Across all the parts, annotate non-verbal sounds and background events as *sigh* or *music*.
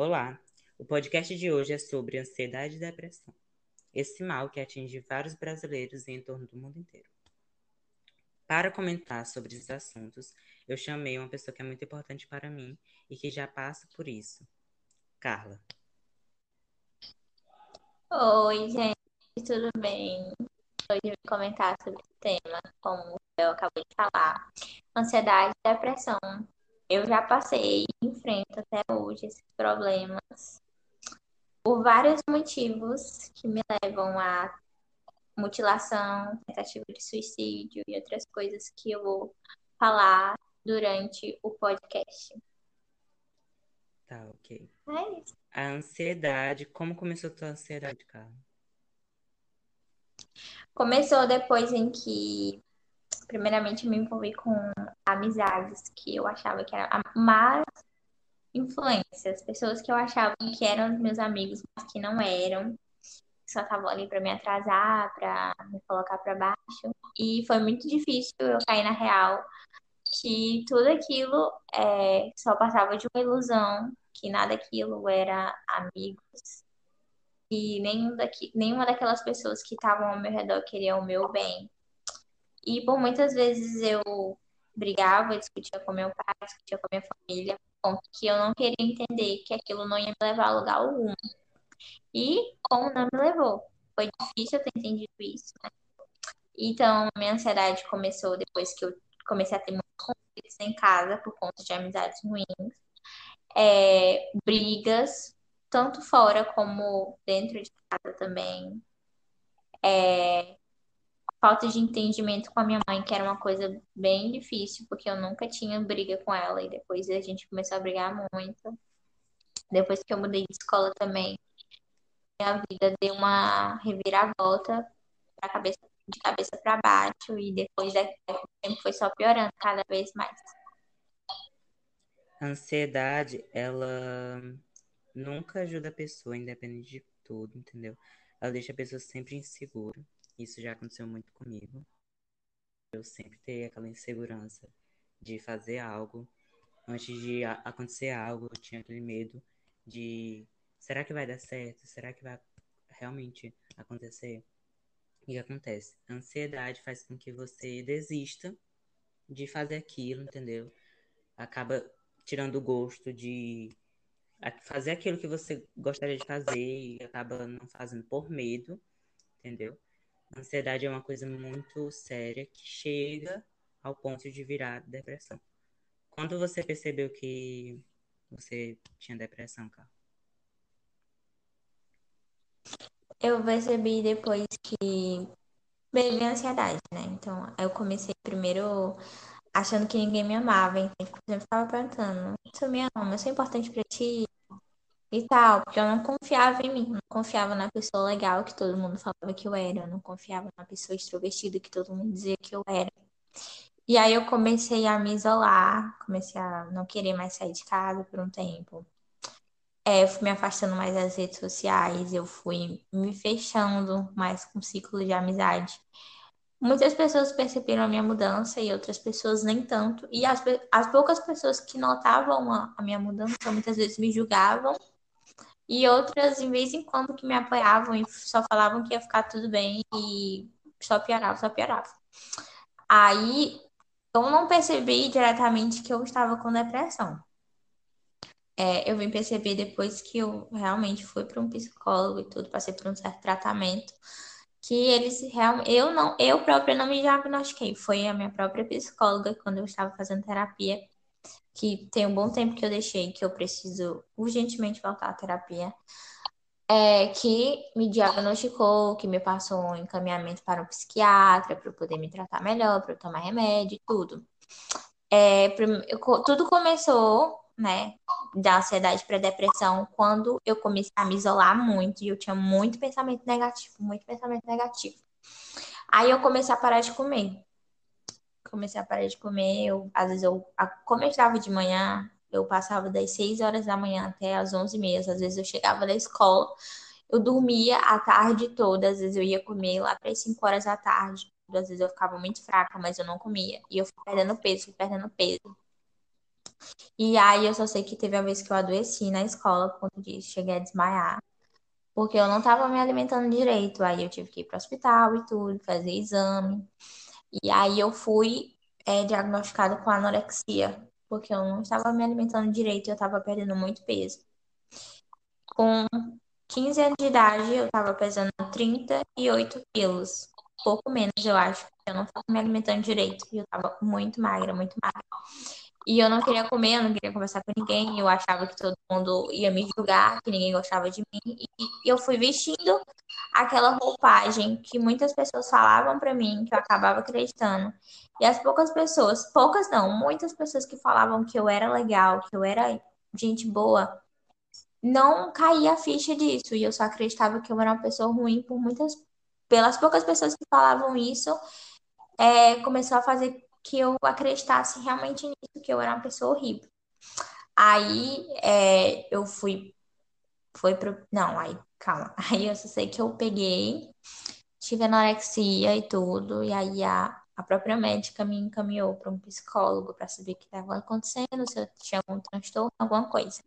Olá, o podcast de hoje é sobre ansiedade e depressão, esse mal que atinge vários brasileiros em torno do mundo inteiro. Para comentar sobre esses assuntos, eu chamei uma pessoa que é muito importante para mim e que já passa por isso, Carla. Oi, gente, tudo bem? Hoje eu vou comentar sobre o tema, como eu acabei de falar, ansiedade e depressão. Eu já passei e enfrento até hoje esses problemas por vários motivos que me levam a mutilação, tentativa de suicídio e outras coisas que eu vou falar durante o podcast. Tá, ok. É isso. A ansiedade, como começou a tua ansiedade, Carla? Começou depois em que, primeiramente, me envolvi com amizades que eu achava que eram más influências, pessoas que eu achava que eram meus amigos, mas que não eram, só estavam ali para me atrasar, para me colocar para baixo. E foi muito difícil eu cair na real que tudo aquilo é, só passava de uma ilusão, que nada aquilo era amigos, e nenhum daqui, nenhuma daquelas pessoas que estavam ao meu redor queria o meu bem. E por muitas vezes eu brigava, discutia com meu pai, discutia com minha família, ponto que eu não queria entender que aquilo não ia me levar a lugar algum. E como não me levou. Foi difícil eu ter entendido isso, né? Então, minha ansiedade começou depois que eu comecei a ter muitos conflitos em casa por conta de amizades ruins. É, brigas, tanto fora como dentro de casa também. É, falta de entendimento com a minha mãe, que era uma coisa bem difícil, porque eu nunca tinha briga com ela, e depois a gente começou a brigar muito. Depois que eu mudei de escola também, minha vida deu uma reviravolta pra cabeça, de cabeça para baixo, e depois daquele tempo foi só piorando cada vez mais. A ansiedade, ela nunca ajuda a pessoa, independente de tudo, entendeu? Ela deixa a pessoa sempre insegura. Isso já aconteceu muito comigo. Eu sempre ter aquela insegurança de fazer algo. Antes de acontecer algo, eu tinha aquele medo de será que vai dar certo? Será que vai realmente acontecer? E acontece. A ansiedade faz com que você desista de fazer aquilo, entendeu? Acaba tirando o gosto de fazer aquilo que você gostaria de fazer e acaba não fazendo por medo, entendeu? A ansiedade é uma coisa muito séria que chega ao ponto de virar depressão. Quando você percebeu que você tinha depressão, cara? Eu percebi depois que a ansiedade, né? Então, eu comecei primeiro achando que ninguém me amava. Então, eu sempre ficava perguntando: Você me ama? Eu sou importante pra ti? E tal, porque eu não confiava em mim, não confiava na pessoa legal que todo mundo falava que eu era, eu não confiava na pessoa extrovertida que todo mundo dizia que eu era. E aí eu comecei a me isolar, comecei a não querer mais sair de casa por um tempo. É, eu fui me afastando mais das redes sociais, eu fui me fechando mais com ciclo de amizade. Muitas pessoas perceberam a minha mudança e outras pessoas nem tanto. E as, as poucas pessoas que notavam a, a minha mudança muitas vezes me julgavam e outras, em vez em quando, que me apoiavam e só falavam que ia ficar tudo bem e só piorava, só piorava. Aí eu não percebi diretamente que eu estava com depressão. É, eu vim perceber depois que eu realmente fui para um psicólogo e tudo, passei por um certo tratamento, que eles realmente, eu não, eu própria não me diagnostiquei, foi a minha própria psicóloga quando eu estava fazendo terapia que tem um bom tempo que eu deixei, que eu preciso urgentemente voltar à terapia, é, que me diagnosticou, que me passou um encaminhamento para um psiquiatra para eu poder me tratar melhor, para eu tomar remédio tudo. É, tudo começou, né, da ansiedade para depressão quando eu comecei a me isolar muito e eu tinha muito pensamento negativo, muito pensamento negativo. Aí eu comecei a parar de comer comecei a parar de comer. Eu, às vezes, eu, como eu estava de manhã, eu passava das 6 horas da manhã até as 11 e meia. Às vezes eu chegava da escola, eu dormia a tarde toda. Às vezes eu ia comer lá para as 5 horas da tarde. Às vezes eu ficava muito fraca, mas eu não comia. E eu fui perdendo peso, fui perdendo peso. E aí eu só sei que teve uma vez que eu adoeci na escola disso, cheguei a desmaiar. Porque eu não tava me alimentando direito. Aí eu tive que ir pro hospital e tudo, fazer exame. E aí eu fui é, diagnosticada com anorexia, porque eu não estava me alimentando direito e eu estava perdendo muito peso. Com 15 anos de idade, eu estava pesando 38 quilos. Pouco menos, eu acho. Eu não estava me alimentando direito. E eu estava muito magra, muito magra. E eu não queria comer, eu não queria conversar com ninguém. Eu achava que todo mundo ia me julgar, que ninguém gostava de mim. E eu fui vestindo aquela roupagem que muitas pessoas falavam para mim, que eu acabava acreditando. E as poucas pessoas, poucas não, muitas pessoas que falavam que eu era legal, que eu era gente boa, não caía a ficha disso. E eu só acreditava que eu era uma pessoa ruim por muitas. Pelas poucas pessoas que falavam isso, é, começou a fazer que eu acreditasse realmente nisso, que eu era uma pessoa horrível. Aí é, eu fui, foi pro, não, aí, calma, *laughs* aí eu só sei que eu peguei, tive anorexia e tudo, e aí a, a própria médica me encaminhou para um psicólogo para saber o que estava acontecendo, se eu tinha algum transtorno, alguma coisa.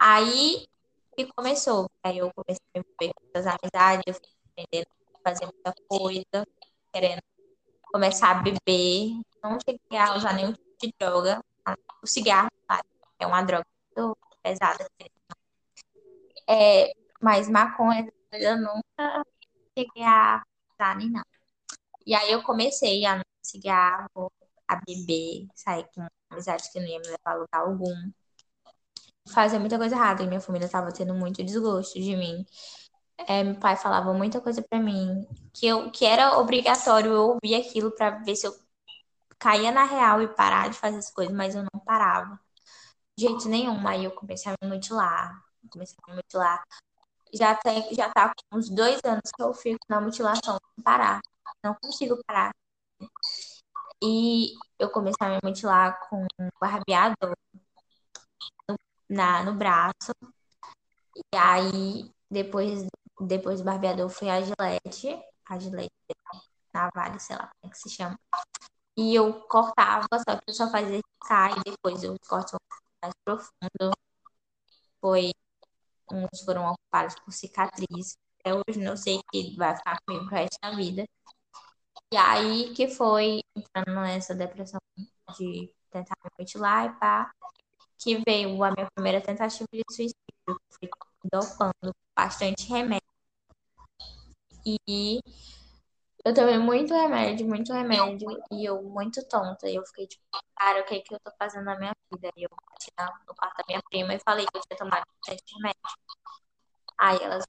Aí que começou, aí eu comecei a me envolver com as amizades, eu fui aprendendo a fazer muita coisa, querendo começar a beber, não cheguei a usar nenhum tipo de droga. O cigarro, é uma droga muito pesada. É, mas maconha eu nunca cheguei a usar nem não. E aí eu comecei a cigarro, a beber, sair com amizade que não ia me levar a lugar algum. Fazer muita coisa errada. E minha família tava tendo muito desgosto de mim. É, meu pai falava muita coisa para mim que eu que era obrigatório eu ouvir aquilo para ver se eu caía na real e parar de fazer as coisas, mas eu não parava. De jeito nenhum. Aí eu comecei a me mutilar. Comecei a mutilar. Já, tem, já tá com uns dois anos que eu fico na mutilação, sem parar. Não consigo parar. E eu comecei a me mutilar com um barbeador no, na, no braço. E aí, depois, depois do barbeador, foi a gilete. A gilete navalha, sei lá como é que se chama. E eu cortava, só que eu só fazia riscar e depois eu corto mais profundo. Foi, uns foram ocupados por cicatriz. Até hoje não sei que vai ficar comigo pro resto da vida. E aí que foi entrando nessa depressão de tentar me mutilar e pá, que veio a minha primeira tentativa de suicídio. Fui dopando bastante remédio. E eu tomei muito remédio, muito remédio, e eu muito tonta. E eu fiquei tipo, cara, o que é que eu tô fazendo na minha vida? E eu bati no quarto da minha prima e falei que eu tinha tomado bastante remédio. Aí elas,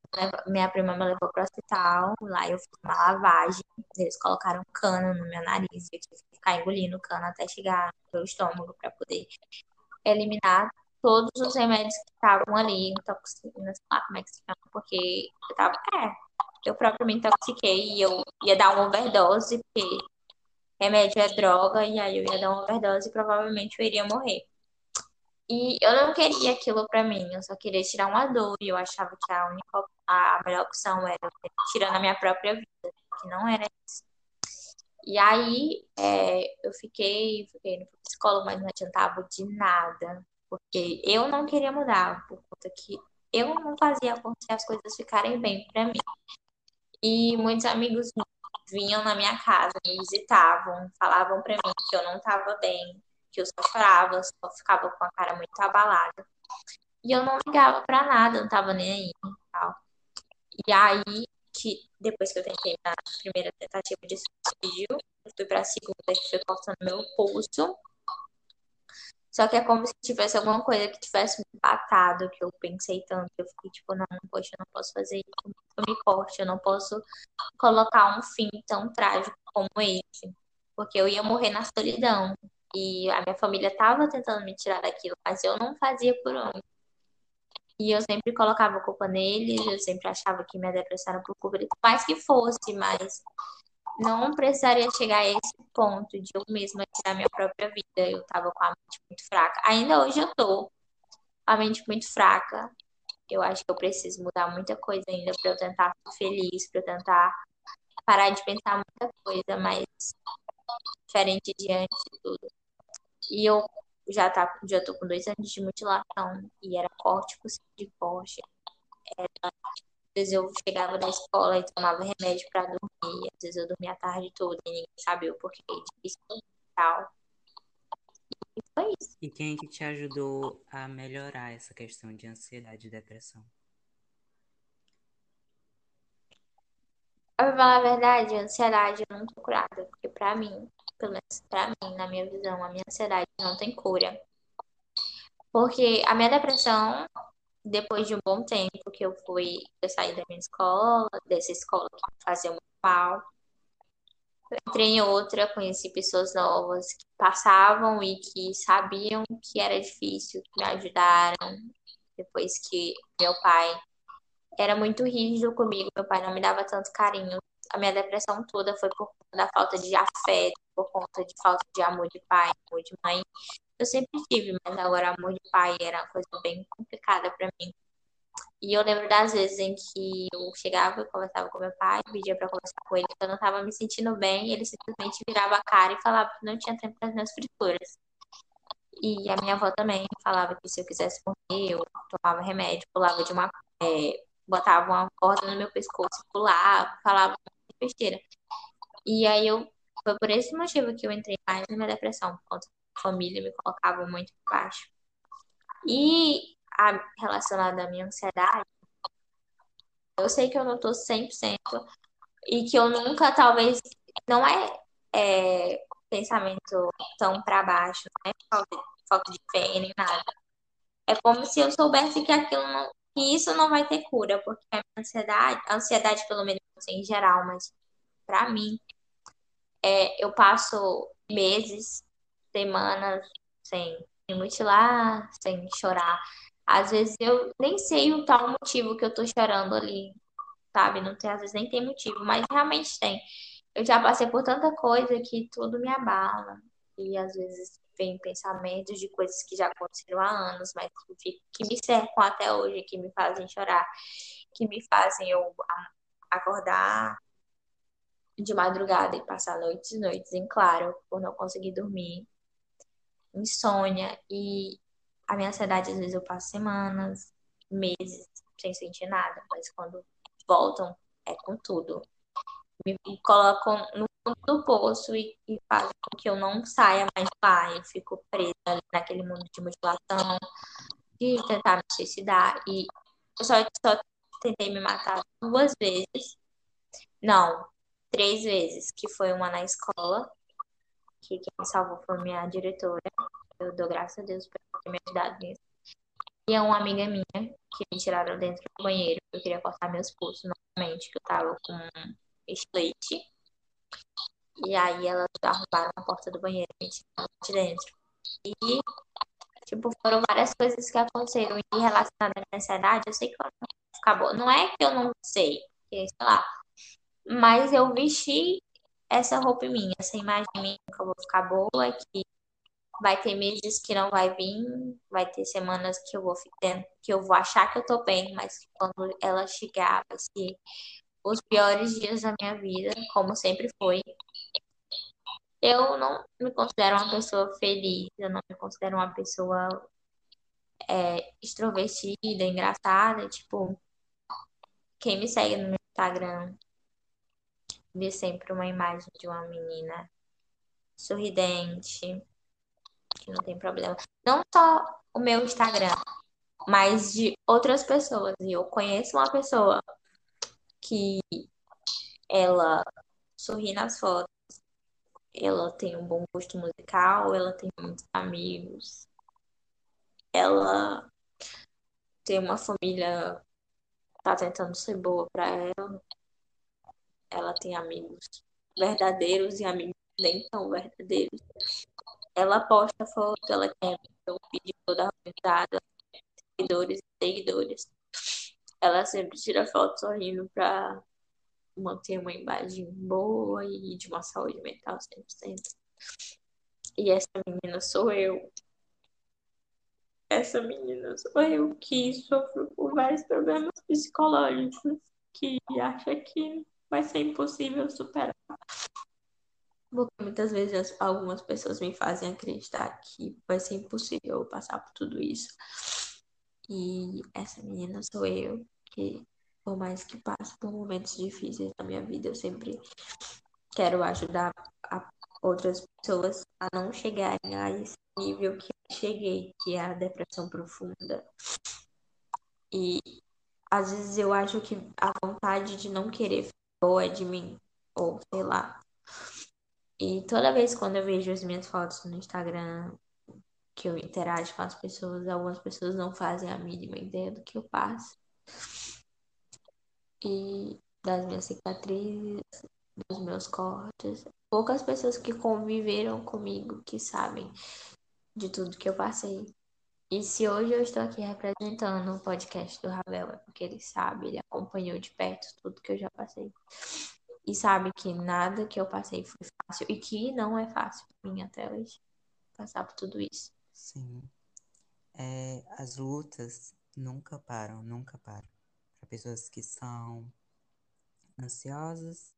minha prima me levou pro hospital, lá eu fiz uma lavagem, eles colocaram cano no meu nariz, eu tive que ficar engolindo cano até chegar no meu estômago para poder eliminar todos os remédios que estavam ali, intoxina, sei lá como é que se chama, porque eu tava, é, eu próprio me intoxiquei e eu ia dar uma overdose, porque remédio é droga, e aí eu ia dar uma overdose e provavelmente eu iria morrer. E eu não queria aquilo pra mim, eu só queria tirar uma dor, e eu achava que a única, a melhor opção era tirando a minha própria vida, que não era isso. E aí é, eu fiquei, fiquei no psicólogo, mas não adiantava de nada, porque eu não queria mudar, por conta que eu não fazia acontecer as coisas ficarem bem para mim. E muitos amigos vinham na minha casa, me visitavam, falavam para mim que eu não estava bem, que eu só chorava, só ficava com a cara muito abalada. E eu não ligava para nada, não estava nem aí e tal. E aí, que depois que eu tentei na primeira tentativa de suicídio, eu fui para a segunda, que foi cortando meu pulso. Só que é como se tivesse alguma coisa que tivesse me empatado, que eu pensei tanto. Eu fiquei tipo, não, poxa, eu não posso fazer isso, eu me corte, eu não posso colocar um fim tão trágico como esse. Porque eu ia morrer na solidão. E a minha família estava tentando me tirar daquilo, mas eu não fazia por onde. E eu sempre colocava a culpa neles, eu sempre achava que minha depressão era por culpa deles, mais que fosse, mas não precisaria chegar a esse ponto de eu mesma tirar minha própria vida. Eu tava com a mente muito fraca. Ainda hoje eu tô com a mente muito fraca. Eu acho que eu preciso mudar muita coisa ainda para eu tentar ser feliz, para eu tentar parar de pensar muita coisa, mas diferente de antes de tudo. E eu já, tá, já tô com dois anos de mutilação e era corte por de corte. Era, vezes eu chegava da escola e tomava remédio para dormir, às vezes eu dormia a tarde toda e ninguém sabia o porquê disso e tal. E foi isso. E quem é que te ajudou a melhorar essa questão de ansiedade e depressão? Pra falar a verdade, a ansiedade eu não tô curada, porque pra mim, pelo menos pra mim, na minha visão, a minha ansiedade não tem cura. Porque a minha depressão, depois de um bom tempo que eu fui, eu saí da minha escola, dessa escola que fazia mal, eu entrei em outra, conheci pessoas novas que passavam e que sabiam que era difícil, que me ajudaram. Depois que meu pai era muito rígido comigo, meu pai não me dava tanto carinho. A minha depressão toda foi por conta da falta de afeto, por conta de falta de amor de pai, amor de mãe. Eu sempre tive, mas agora amor de pai era uma coisa bem complicada para mim. E eu lembro das vezes em que eu chegava e conversava com meu pai, pedia para conversar com ele, que eu não estava me sentindo bem, ele simplesmente virava a cara e falava que não tinha tempo para as minhas frituras. E a minha avó também falava que se eu quisesse morrer, eu tomava remédio, pulava de uma. É, botava uma corda no meu pescoço, pulava, falava besteira. E aí eu. Foi por esse motivo que eu entrei mais minha depressão, por conta família me colocava muito baixo. E a, relacionada à minha ansiedade, eu sei que eu não tô 100% e que eu nunca, talvez, não é, é pensamento tão para baixo, não é falta, de fé nem nada. É como se eu soubesse que aquilo não, que isso não vai ter cura, porque a ansiedade, a ansiedade pelo menos em geral, mas para mim, é, eu passo meses, semanas sem me mutilar, sem chorar. Às vezes eu nem sei o tal motivo que eu tô chorando ali, sabe? Não tem, às vezes nem tem motivo, mas realmente tem. Eu já passei por tanta coisa que tudo me abala. E às vezes vem pensamentos de coisas que já aconteceram há anos, mas que, que me cercam até hoje, que me fazem chorar, que me fazem eu acordar de madrugada e passar noites e noites em claro por não conseguir dormir, insônia e a minha ansiedade às vezes eu passo semanas, meses sem sentir nada, mas quando voltam é com tudo. Me colocam no fundo do poço e, e fazem com que eu não saia mais lá. Eu fico presa naquele mundo de mutilação, de tentar me suicidar. E eu só, só tentei me matar duas vezes. Não, três vezes, que foi uma na escola, que quem salvou foi minha diretora. Eu dou graças a Deus por ter me ajudado nisso. E é uma amiga minha que me tiraram dentro do banheiro. Eu queria cortar meus pulsos novamente, que eu tava com estilete. E aí elas arrombaram a porta do banheiro e me tiraram de dentro. E, tipo, foram várias coisas que aconteceram. E relacionadas à minha ansiedade, eu sei que boa. Não é que eu não sei, sei lá. Mas eu vesti essa roupa em mim, essa imagem em mim que eu vou ficar boa, que vai ter meses que não vai vir, vai ter semanas que eu vou ficar, que eu vou achar que eu tô bem, mas quando ela chegar, vai ser os piores dias da minha vida, como sempre foi. Eu não me considero uma pessoa feliz, eu não me considero uma pessoa é, extrovertida, engraçada. Tipo, quem me segue no meu Instagram vê sempre uma imagem de uma menina sorridente, que não tem problema. Não só o meu Instagram, mas de outras pessoas. E eu conheço uma pessoa que ela sorri nas fotos, ela tem um bom gosto musical, ela tem muitos amigos, ela tem uma família tá tentando ser boa para ela. Ela tem amigos verdadeiros e amigos nem tão verdadeiros. Ela posta foto, ela tem um vídeo toda organizada, seguidores e seguidores. Ela sempre tira foto sorrindo pra manter uma imagem boa e de uma saúde mental 100%. E essa menina sou eu. Essa menina sou eu que sofro por vários problemas psicológicos que acha que vai ser impossível superar. Porque muitas vezes algumas pessoas me fazem acreditar que vai ser impossível passar por tudo isso. E essa menina sou eu, que por mais que passe por momentos difíceis na minha vida, eu sempre quero ajudar outras pessoas a não chegarem a esse nível que eu cheguei, que é a depressão profunda. E às vezes eu acho que a vontade de não querer ou é de mim, ou sei lá. E toda vez quando eu vejo as minhas fotos no Instagram, que eu interajo com as pessoas, algumas pessoas não fazem a mínima ideia do que eu passo. E das minhas cicatrizes, dos meus cortes. Poucas pessoas que conviveram comigo que sabem de tudo que eu passei. E se hoje eu estou aqui representando o podcast do Ravel, é porque ele sabe, ele acompanhou de perto tudo que eu já passei. E sabe que nada que eu passei foi fácil e que não é fácil para mim até hoje passar por tudo isso. Sim. É, as lutas nunca param, nunca param. Para pessoas que são ansiosas.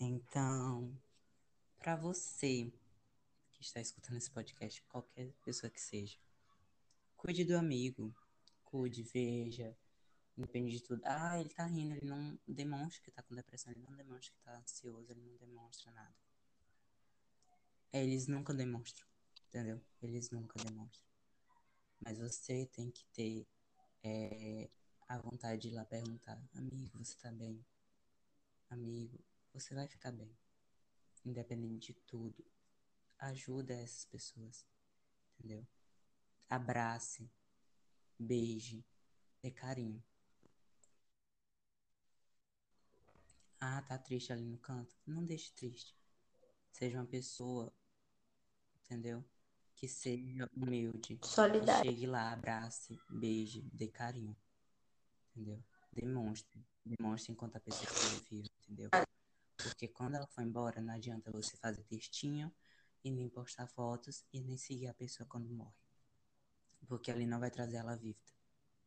Então, para você que está escutando esse podcast, qualquer pessoa que seja, cuide do amigo, cuide, veja, independe de tudo. Ah, ele tá rindo, ele não demonstra que tá com depressão, ele não demonstra que tá ansioso, ele não demonstra nada. Eles nunca demonstram, entendeu? Eles nunca demonstram. Mas você tem que ter é, a vontade de ir lá perguntar: amigo, você tá bem? Amigo, você vai ficar bem. Independente de tudo. Ajuda essas pessoas, entendeu? Abrace, beije, dê carinho. Ah, tá triste ali no canto? Não deixe triste. Seja uma pessoa, entendeu? Que seja humilde. Solidário. Chegue lá, abrace, beije, dê carinho. Entendeu? Demonstre. Demonstre enquanto a pessoa estiver viva, entendeu? Porque quando ela for embora, não adianta você fazer textinho e nem postar fotos e nem seguir a pessoa quando morre. Porque ali não vai trazer ela viva.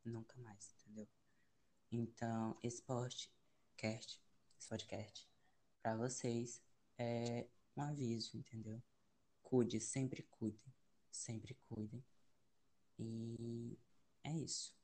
Nunca mais, entendeu? Então, esse podcast, esse podcast, pra vocês é um aviso, entendeu? Cuide, sempre cuidem. Sempre cuidem. E é isso.